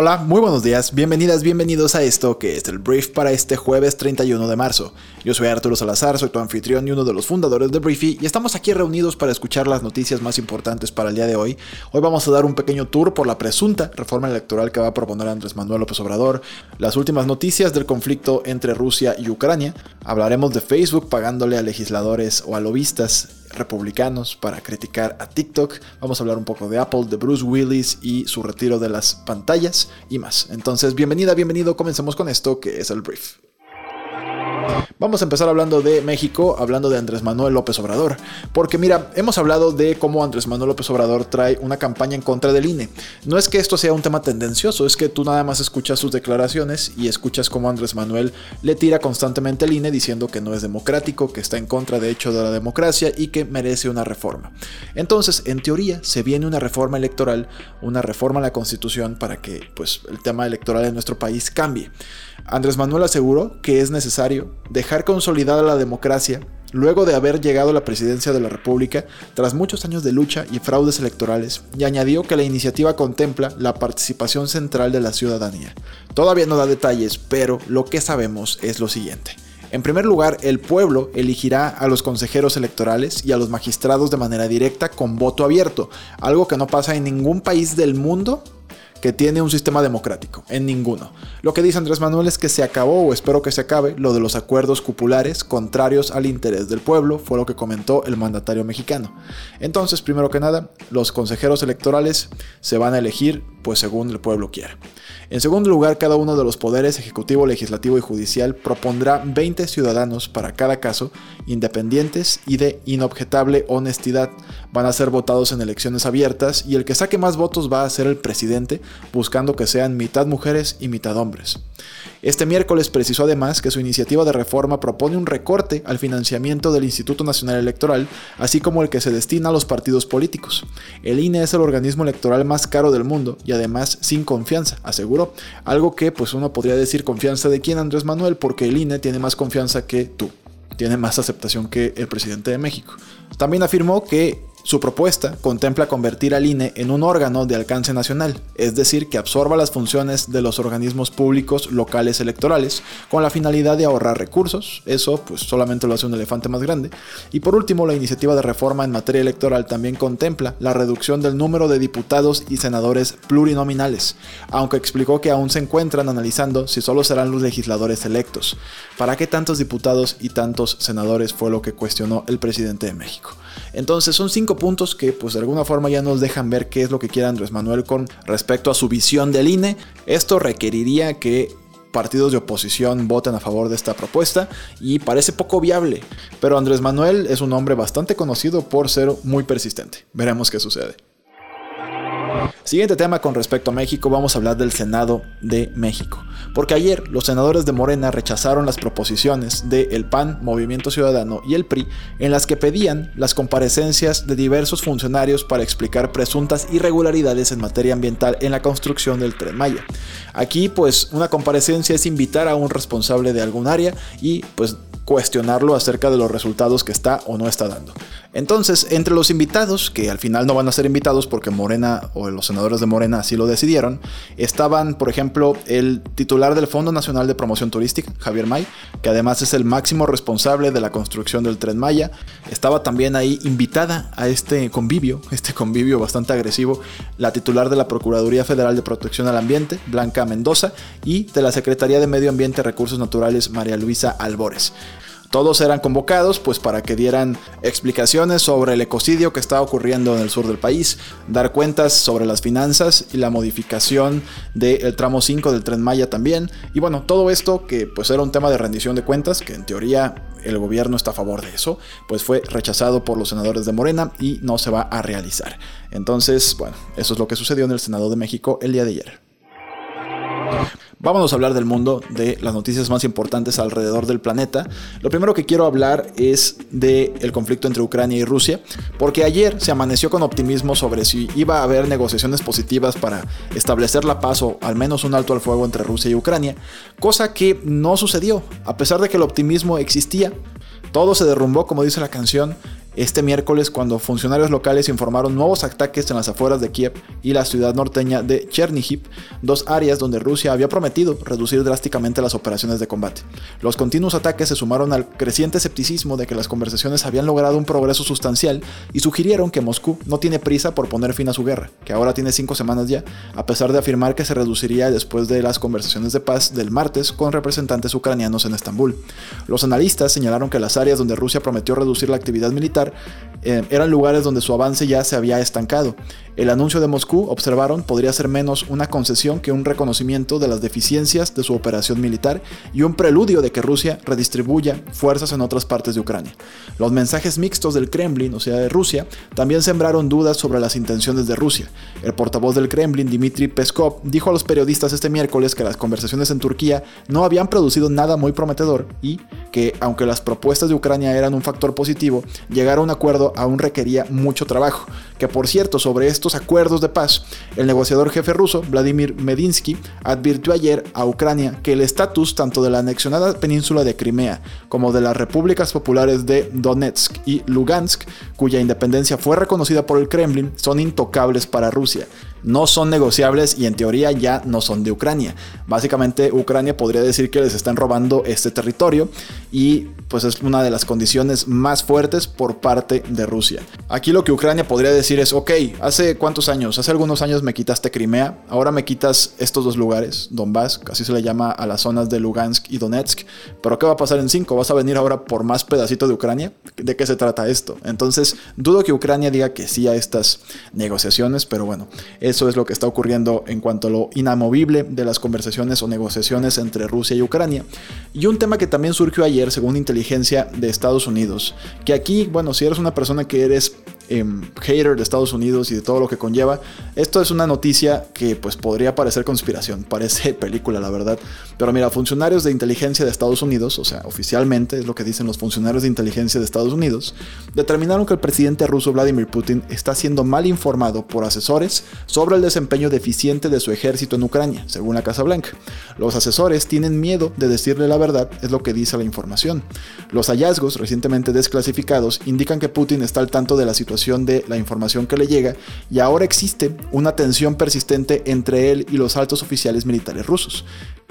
Hola, muy buenos días, bienvenidas, bienvenidos a esto que es el brief para este jueves 31 de marzo. Yo soy Arturo Salazar, soy tu anfitrión y uno de los fundadores de Briefy y estamos aquí reunidos para escuchar las noticias más importantes para el día de hoy. Hoy vamos a dar un pequeño tour por la presunta reforma electoral que va a proponer Andrés Manuel López Obrador, las últimas noticias del conflicto entre Rusia y Ucrania, hablaremos de Facebook pagándole a legisladores o a lobistas republicanos para criticar a TikTok. Vamos a hablar un poco de Apple, de Bruce Willis y su retiro de las pantallas y más. Entonces, bienvenida, bienvenido. Comencemos con esto que es el brief. Vamos a empezar hablando de México, hablando de Andrés Manuel López Obrador. Porque mira, hemos hablado de cómo Andrés Manuel López Obrador trae una campaña en contra del INE. No es que esto sea un tema tendencioso, es que tú nada más escuchas sus declaraciones y escuchas cómo Andrés Manuel le tira constantemente al INE diciendo que no es democrático, que está en contra de hecho de la democracia y que merece una reforma. Entonces, en teoría, se viene una reforma electoral, una reforma a la constitución para que pues, el tema electoral en nuestro país cambie. Andrés Manuel aseguró que es necesario dejar consolidada la democracia luego de haber llegado a la presidencia de la República tras muchos años de lucha y fraudes electorales, y añadió que la iniciativa contempla la participación central de la ciudadanía. Todavía no da detalles, pero lo que sabemos es lo siguiente. En primer lugar, el pueblo elegirá a los consejeros electorales y a los magistrados de manera directa con voto abierto, algo que no pasa en ningún país del mundo que tiene un sistema democrático, en ninguno. Lo que dice Andrés Manuel es que se acabó, o espero que se acabe, lo de los acuerdos cupulares contrarios al interés del pueblo, fue lo que comentó el mandatario mexicano. Entonces, primero que nada, los consejeros electorales se van a elegir pues según el pueblo quiera. En segundo lugar, cada uno de los poderes ejecutivo, legislativo y judicial propondrá 20 ciudadanos para cada caso, independientes y de inobjetable honestidad. Van a ser votados en elecciones abiertas y el que saque más votos va a ser el presidente, buscando que sean mitad mujeres y mitad hombres. Este miércoles precisó además que su iniciativa de reforma propone un recorte al financiamiento del Instituto Nacional Electoral, así como el que se destina a los partidos políticos. El INE es el organismo electoral más caro del mundo y además sin confianza, aseguró. Algo que pues uno podría decir confianza de quién Andrés Manuel, porque el INE tiene más confianza que tú, tiene más aceptación que el presidente de México. También afirmó que su propuesta contempla convertir al INE en un órgano de alcance nacional, es decir, que absorba las funciones de los organismos públicos locales electorales, con la finalidad de ahorrar recursos, eso pues solamente lo hace un elefante más grande, y por último la iniciativa de reforma en materia electoral también contempla la reducción del número de diputados y senadores plurinominales, aunque explicó que aún se encuentran analizando si solo serán los legisladores electos. ¿Para qué tantos diputados y tantos senadores fue lo que cuestionó el presidente de México? Entonces son cinco puntos que pues de alguna forma ya nos dejan ver qué es lo que quiere Andrés Manuel con respecto a su visión del INE. Esto requeriría que partidos de oposición voten a favor de esta propuesta y parece poco viable. Pero Andrés Manuel es un hombre bastante conocido por ser muy persistente. Veremos qué sucede. Siguiente tema con respecto a México, vamos a hablar del Senado de México. Porque ayer los senadores de Morena rechazaron las proposiciones de El PAN, Movimiento Ciudadano y el PRI en las que pedían las comparecencias de diversos funcionarios para explicar presuntas irregularidades en materia ambiental en la construcción del tren Maya. Aquí pues una comparecencia es invitar a un responsable de algún área y pues cuestionarlo acerca de los resultados que está o no está dando. Entonces, entre los invitados, que al final no van a ser invitados porque Morena o los senadores de Morena así lo decidieron, estaban, por ejemplo, el titular del Fondo Nacional de Promoción Turística, Javier May, que además es el máximo responsable de la construcción del tren Maya. Estaba también ahí invitada a este convivio, este convivio bastante agresivo, la titular de la Procuraduría Federal de Protección al Ambiente, Blanca Mendoza, y de la Secretaría de Medio Ambiente y Recursos Naturales, María Luisa Albores. Todos eran convocados pues para que dieran explicaciones sobre el ecocidio que está ocurriendo en el sur del país, dar cuentas sobre las finanzas y la modificación del tramo 5 del tren Maya también. Y bueno, todo esto que pues era un tema de rendición de cuentas, que en teoría el gobierno está a favor de eso, pues fue rechazado por los senadores de Morena y no se va a realizar. Entonces, bueno, eso es lo que sucedió en el Senado de México el día de ayer. Vámonos a hablar del mundo, de las noticias más importantes alrededor del planeta. Lo primero que quiero hablar es del conflicto entre Ucrania y Rusia, porque ayer se amaneció con optimismo sobre si iba a haber negociaciones positivas para establecer la paz o al menos un alto al fuego entre Rusia y Ucrania, cosa que no sucedió, a pesar de que el optimismo existía. Todo se derrumbó, como dice la canción, este miércoles cuando funcionarios locales informaron nuevos ataques en las afueras de Kiev y la ciudad norteña de Chernihiv, dos áreas donde Rusia había prometido reducir drásticamente las operaciones de combate. Los continuos ataques se sumaron al creciente escepticismo de que las conversaciones habían logrado un progreso sustancial y sugirieron que Moscú no tiene prisa por poner fin a su guerra, que ahora tiene cinco semanas ya, a pesar de afirmar que se reduciría después de las conversaciones de paz del martes con representantes ucranianos en Estambul. Los analistas señalaron que las áreas donde Rusia prometió reducir la actividad militar eh, eran lugares donde su avance ya se había estancado. El anuncio de Moscú, observaron, podría ser menos una concesión que un reconocimiento de las deficiencias de su operación militar y un preludio de que Rusia redistribuya fuerzas en otras partes de Ucrania. Los mensajes mixtos del Kremlin, o sea de Rusia, también sembraron dudas sobre las intenciones de Rusia. El portavoz del Kremlin, Dmitry Peskov, dijo a los periodistas este miércoles que las conversaciones en Turquía no habían producido nada muy prometedor y que, aunque las propuestas de Ucrania eran un factor positivo, llegar a un acuerdo aún requería mucho trabajo. Que por cierto, sobre esto acuerdos de paz, el negociador jefe ruso, Vladimir Medinsky, advirtió ayer a Ucrania que el estatus tanto de la anexionada península de Crimea como de las repúblicas populares de Donetsk y Lugansk, cuya independencia fue reconocida por el Kremlin, son intocables para Rusia no son negociables y en teoría ya no son de Ucrania. Básicamente Ucrania podría decir que les están robando este territorio y pues es una de las condiciones más fuertes por parte de Rusia. Aquí lo que Ucrania podría decir es, ok, hace cuántos años, hace algunos años me quitaste Crimea, ahora me quitas estos dos lugares, Donbass, así se le llama a las zonas de Lugansk y Donetsk, pero ¿qué va a pasar en cinco? ¿Vas a venir ahora por más pedacito de Ucrania? ¿De qué se trata esto? Entonces, dudo que Ucrania diga que sí a estas negociaciones, pero bueno, eso es lo que está ocurriendo en cuanto a lo inamovible de las conversaciones o negociaciones entre Rusia y Ucrania. Y un tema que también surgió ayer, según inteligencia de Estados Unidos, que aquí, bueno, si eres una persona que eres Em, hater de Estados Unidos y de todo lo que conlleva. Esto es una noticia que pues podría parecer conspiración, parece película la verdad. Pero mira, funcionarios de inteligencia de Estados Unidos, o sea, oficialmente es lo que dicen los funcionarios de inteligencia de Estados Unidos, determinaron que el presidente ruso Vladimir Putin está siendo mal informado por asesores sobre el desempeño deficiente de su ejército en Ucrania, según la Casa Blanca. Los asesores tienen miedo de decirle la verdad, es lo que dice la información. Los hallazgos recientemente desclasificados indican que Putin está al tanto de la situación de la información que le llega y ahora existe una tensión persistente entre él y los altos oficiales militares rusos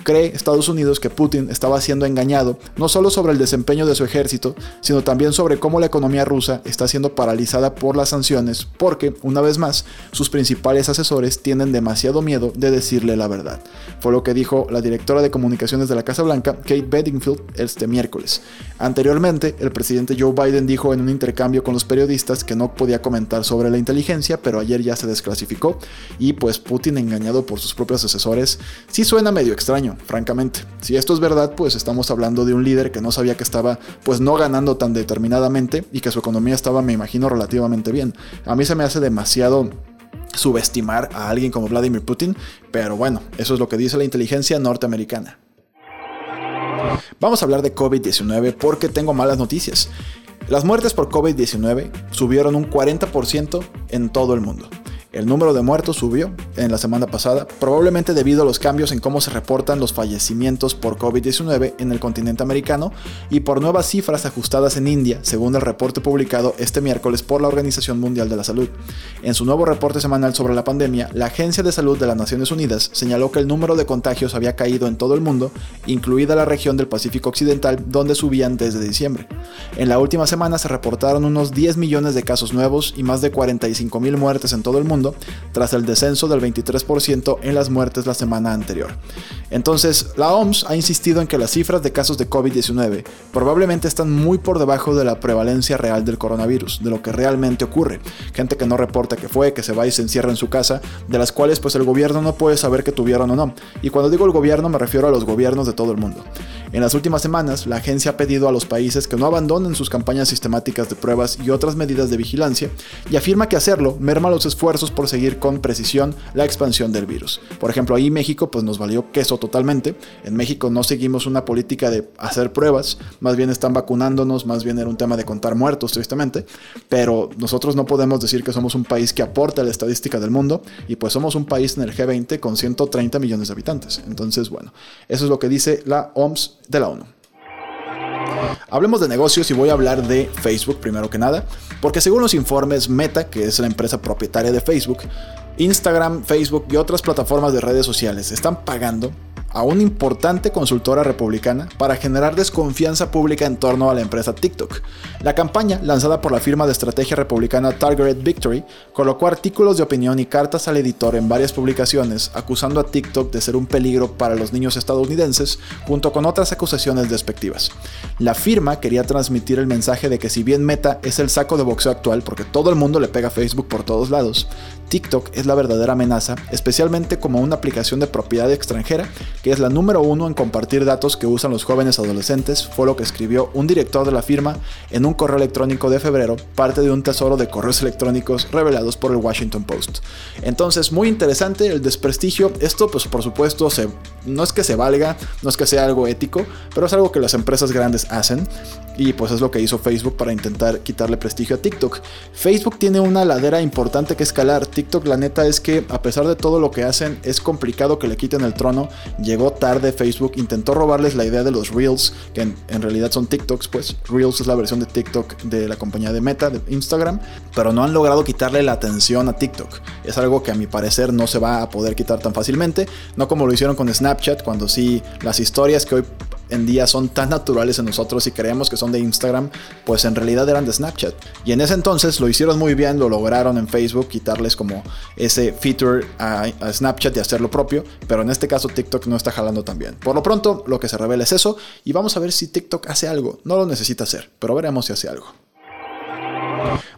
cree Estados Unidos que Putin estaba siendo engañado no solo sobre el desempeño de su ejército, sino también sobre cómo la economía rusa está siendo paralizada por las sanciones, porque, una vez más, sus principales asesores tienen demasiado miedo de decirle la verdad. Fue lo que dijo la directora de comunicaciones de la Casa Blanca, Kate Bedingfield, este miércoles. Anteriormente, el presidente Joe Biden dijo en un intercambio con los periodistas que no podía comentar sobre la inteligencia, pero ayer ya se desclasificó y pues Putin engañado por sus propios asesores sí suena medio extraño francamente. Si esto es verdad, pues estamos hablando de un líder que no sabía que estaba pues no ganando tan determinadamente y que su economía estaba, me imagino, relativamente bien. A mí se me hace demasiado subestimar a alguien como Vladimir Putin, pero bueno, eso es lo que dice la inteligencia norteamericana. Vamos a hablar de COVID-19 porque tengo malas noticias. Las muertes por COVID-19 subieron un 40% en todo el mundo. El número de muertos subió en la semana pasada, probablemente debido a los cambios en cómo se reportan los fallecimientos por COVID-19 en el continente americano y por nuevas cifras ajustadas en India, según el reporte publicado este miércoles por la Organización Mundial de la Salud. En su nuevo reporte semanal sobre la pandemia, la Agencia de Salud de las Naciones Unidas señaló que el número de contagios había caído en todo el mundo, incluida la región del Pacífico Occidental, donde subían desde diciembre. En la última semana se reportaron unos 10 millones de casos nuevos y más de 45 mil muertes en todo el mundo tras el descenso del 23% en las muertes la semana anterior. Entonces, la OMS ha insistido en que las cifras de casos de COVID-19 probablemente están muy por debajo de la prevalencia real del coronavirus, de lo que realmente ocurre. Gente que no reporta que fue, que se va y se encierra en su casa, de las cuales pues el gobierno no puede saber que tuvieron o no. Y cuando digo el gobierno me refiero a los gobiernos de todo el mundo. En las últimas semanas, la agencia ha pedido a los países que no abandonen sus campañas sistemáticas de pruebas y otras medidas de vigilancia y afirma que hacerlo merma los esfuerzos por seguir con precisión la expansión del virus. Por ejemplo, ahí México pues nos valió queso totalmente. En México no seguimos una política de hacer pruebas, más bien están vacunándonos, más bien era un tema de contar muertos tristemente, pero nosotros no podemos decir que somos un país que aporta la estadística del mundo y pues somos un país en el G20 con 130 millones de habitantes. Entonces, bueno, eso es lo que dice la OMS de la ONU. Hablemos de negocios y voy a hablar de Facebook primero que nada, porque según los informes Meta, que es la empresa propietaria de Facebook, Instagram, Facebook y otras plataformas de redes sociales están pagando a una importante consultora republicana para generar desconfianza pública en torno a la empresa TikTok. La campaña, lanzada por la firma de estrategia republicana Targeted Victory, colocó artículos de opinión y cartas al editor en varias publicaciones acusando a TikTok de ser un peligro para los niños estadounidenses, junto con otras acusaciones despectivas. La firma quería transmitir el mensaje de que si bien Meta es el saco de boxeo actual, porque todo el mundo le pega a Facebook por todos lados, TikTok es la verdadera amenaza, especialmente como una aplicación de propiedad extranjera, que es la número uno en compartir datos que usan los jóvenes adolescentes, fue lo que escribió un director de la firma en un correo electrónico de febrero, parte de un tesoro de correos electrónicos revelados por el Washington Post. Entonces, muy interesante el desprestigio. Esto, pues por supuesto, no es que se valga, no es que sea algo ético, pero es algo que las empresas grandes hacen. Y pues es lo que hizo Facebook para intentar quitarle prestigio a TikTok. Facebook tiene una ladera importante que escalar. TikTok la neta es que a pesar de todo lo que hacen es complicado que le quiten el trono. Llegó tarde Facebook, intentó robarles la idea de los Reels, que en, en realidad son TikToks, pues Reels es la versión de TikTok de la compañía de Meta, de Instagram, pero no han logrado quitarle la atención a TikTok. Es algo que a mi parecer no se va a poder quitar tan fácilmente, no como lo hicieron con Snapchat, cuando sí las historias que hoy en día son tan naturales en nosotros y creemos que son de Instagram, pues en realidad eran de Snapchat. Y en ese entonces lo hicieron muy bien, lo lograron en Facebook, quitarles como ese feature a, Snapchat y hacer lo propio, pero en este caso TikTok no está jalando tan bien. Por lo pronto, lo que se revela es eso y vamos a ver si TikTok hace algo. No lo necesita hacer, pero veremos si hace algo.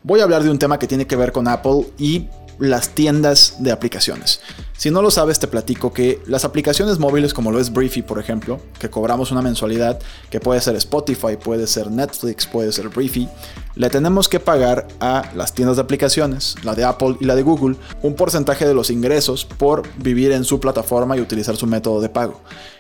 Voy a hablar de un tema que tiene que ver con Apple y las tiendas de aplicaciones. Si no lo sabes, te platico que las aplicaciones móviles como lo es Briefy, por ejemplo, que cobramos una mensualidad, que puede ser Spotify, puede ser Netflix, puede ser Briefy, le tenemos que pagar a las tiendas de aplicaciones, la de Apple y la de Google, un porcentaje de los ingresos por vivir en su plataforma y utilizar su método de pago.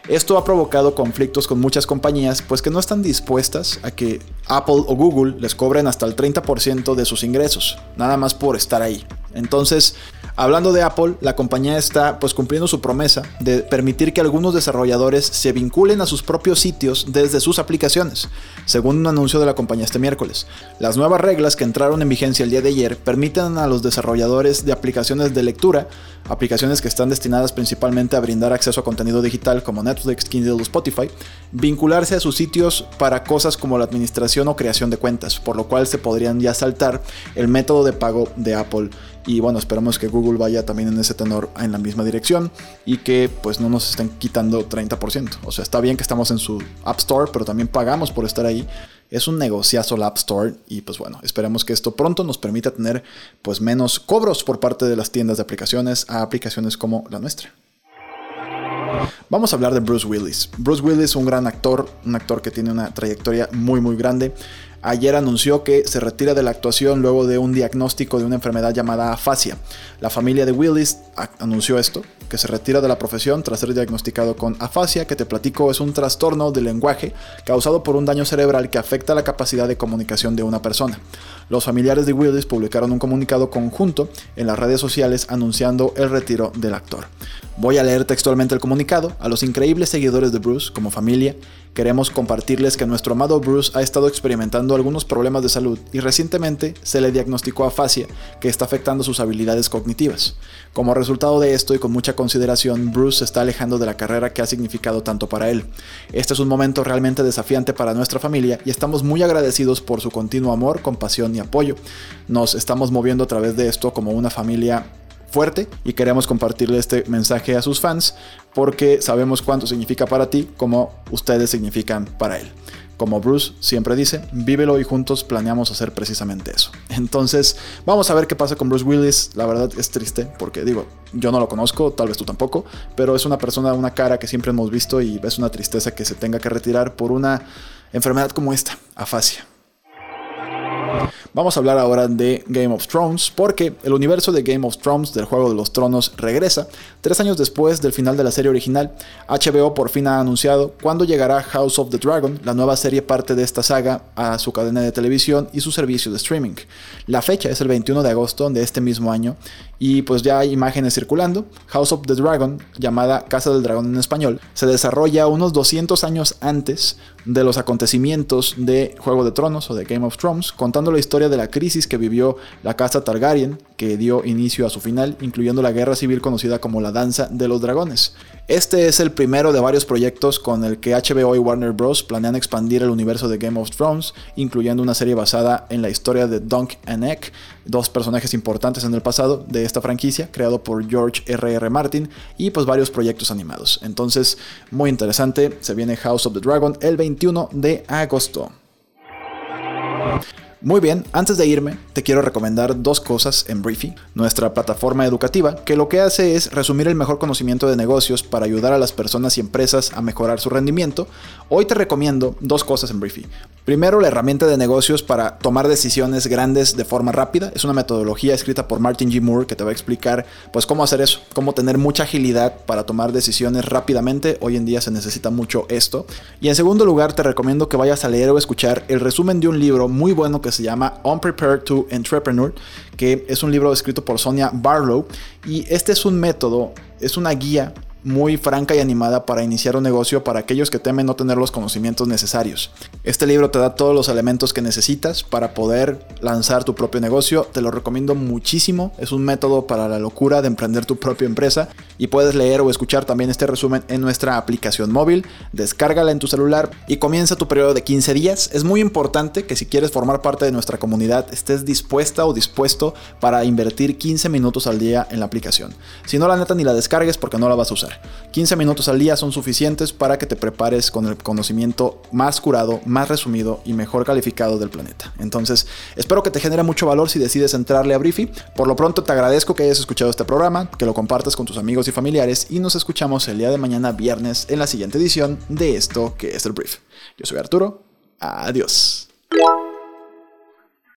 Esto ha provocado conflictos con muchas compañías, pues que no están dispuestas a que Apple o Google les cobren hasta el 30% de sus ingresos, nada más por estar ahí. Entonces, hablando de Apple, la compañía está pues cumpliendo su promesa de permitir que algunos desarrolladores se vinculen a sus propios sitios desde sus aplicaciones, según un anuncio de la compañía este miércoles. Las nuevas reglas que entraron en vigencia el día de ayer permiten a los desarrolladores de aplicaciones de lectura, aplicaciones que están destinadas principalmente a brindar acceso a contenido digital como Netflix, Kindle o Spotify, vincularse a sus sitios para cosas como la administración o creación de cuentas, por lo cual se podrían ya saltar el método de pago de Apple y bueno, esperamos que Google vaya también en ese tenor en la misma dirección y que pues no nos estén quitando 30%. O sea, está bien que estamos en su App Store, pero también pagamos por estar ahí. Es un negociazo la App Store y pues bueno, esperemos que esto pronto nos permita tener pues menos cobros por parte de las tiendas de aplicaciones a aplicaciones como la nuestra. Vamos a hablar de Bruce Willis. Bruce Willis, un gran actor, un actor que tiene una trayectoria muy muy grande ayer anunció que se retira de la actuación luego de un diagnóstico de una enfermedad llamada afasia. La familia de Willis anunció esto, que se retira de la profesión tras ser diagnosticado con afasia, que te platico es un trastorno del lenguaje causado por un daño cerebral que afecta la capacidad de comunicación de una persona. Los familiares de Willis publicaron un comunicado conjunto en las redes sociales anunciando el retiro del actor. Voy a leer textualmente el comunicado. A los increíbles seguidores de Bruce, como familia, queremos compartirles que nuestro amado Bruce ha estado experimentando algunos problemas de salud y recientemente se le diagnosticó afasia, que está afectando sus habilidades cognitivas. Como resultado de esto y con mucha consideración, Bruce se está alejando de la carrera que ha significado tanto para él. Este es un momento realmente desafiante para nuestra familia y estamos muy agradecidos por su continuo amor, compasión y apoyo. Nos estamos moviendo a través de esto como una familia fuerte y queremos compartirle este mensaje a sus fans porque sabemos cuánto significa para ti como ustedes significan para él. Como Bruce siempre dice, vívelo y juntos planeamos hacer precisamente eso. Entonces, vamos a ver qué pasa con Bruce Willis. La verdad es triste porque digo, yo no lo conozco, tal vez tú tampoco, pero es una persona, una cara que siempre hemos visto y es una tristeza que se tenga que retirar por una enfermedad como esta, afasia. Vamos a hablar ahora de Game of Thrones porque el universo de Game of Thrones del Juego de los Tronos regresa. Tres años después del final de la serie original, HBO por fin ha anunciado cuándo llegará House of the Dragon, la nueva serie parte de esta saga, a su cadena de televisión y su servicio de streaming. La fecha es el 21 de agosto de este mismo año y pues ya hay imágenes circulando. House of the Dragon, llamada Casa del Dragón en español, se desarrolla unos 200 años antes de los acontecimientos de Juego de Tronos o de Game of Thrones, contando la historia de la crisis que vivió la casa Targaryen, que dio inicio a su final, incluyendo la guerra civil conocida como la Danza de los Dragones. Este es el primero de varios proyectos con el que HBO y Warner Bros. planean expandir el universo de Game of Thrones, incluyendo una serie basada en la historia de Dunk and Egg, dos personajes importantes en el pasado de esta franquicia, creado por George R.R. R. Martin, y pues varios proyectos animados. Entonces, muy interesante, se viene House of the Dragon el 21 de agosto. Muy bien, antes de irme, te quiero recomendar dos cosas en Briefy, nuestra plataforma educativa, que lo que hace es resumir el mejor conocimiento de negocios para ayudar a las personas y empresas a mejorar su rendimiento. Hoy te recomiendo dos cosas en Briefy. Primero, la herramienta de negocios para tomar decisiones grandes de forma rápida. Es una metodología escrita por Martin G. Moore que te va a explicar pues cómo hacer eso, cómo tener mucha agilidad para tomar decisiones rápidamente. Hoy en día se necesita mucho esto. Y en segundo lugar, te recomiendo que vayas a leer o escuchar el resumen de un libro muy bueno que se llama Unprepared to Entrepreneur, que es un libro escrito por Sonia Barlow. Y este es un método, es una guía muy franca y animada para iniciar un negocio para aquellos que temen no tener los conocimientos necesarios. Este libro te da todos los elementos que necesitas para poder lanzar tu propio negocio. Te lo recomiendo muchísimo. Es un método para la locura de emprender tu propia empresa y puedes leer o escuchar también este resumen en nuestra aplicación móvil. Descárgala en tu celular y comienza tu periodo de 15 días. Es muy importante que si quieres formar parte de nuestra comunidad estés dispuesta o dispuesto para invertir 15 minutos al día en la aplicación. Si no la neta ni la descargues porque no la vas a usar. 15 minutos al día son suficientes para que te prepares con el conocimiento más curado, más resumido y mejor calificado del planeta. Entonces, espero que te genere mucho valor si decides entrarle a Briefy. Por lo pronto, te agradezco que hayas escuchado este programa, que lo compartas con tus amigos y familiares y nos escuchamos el día de mañana viernes en la siguiente edición de esto que es el Brief. Yo soy Arturo. Adiós.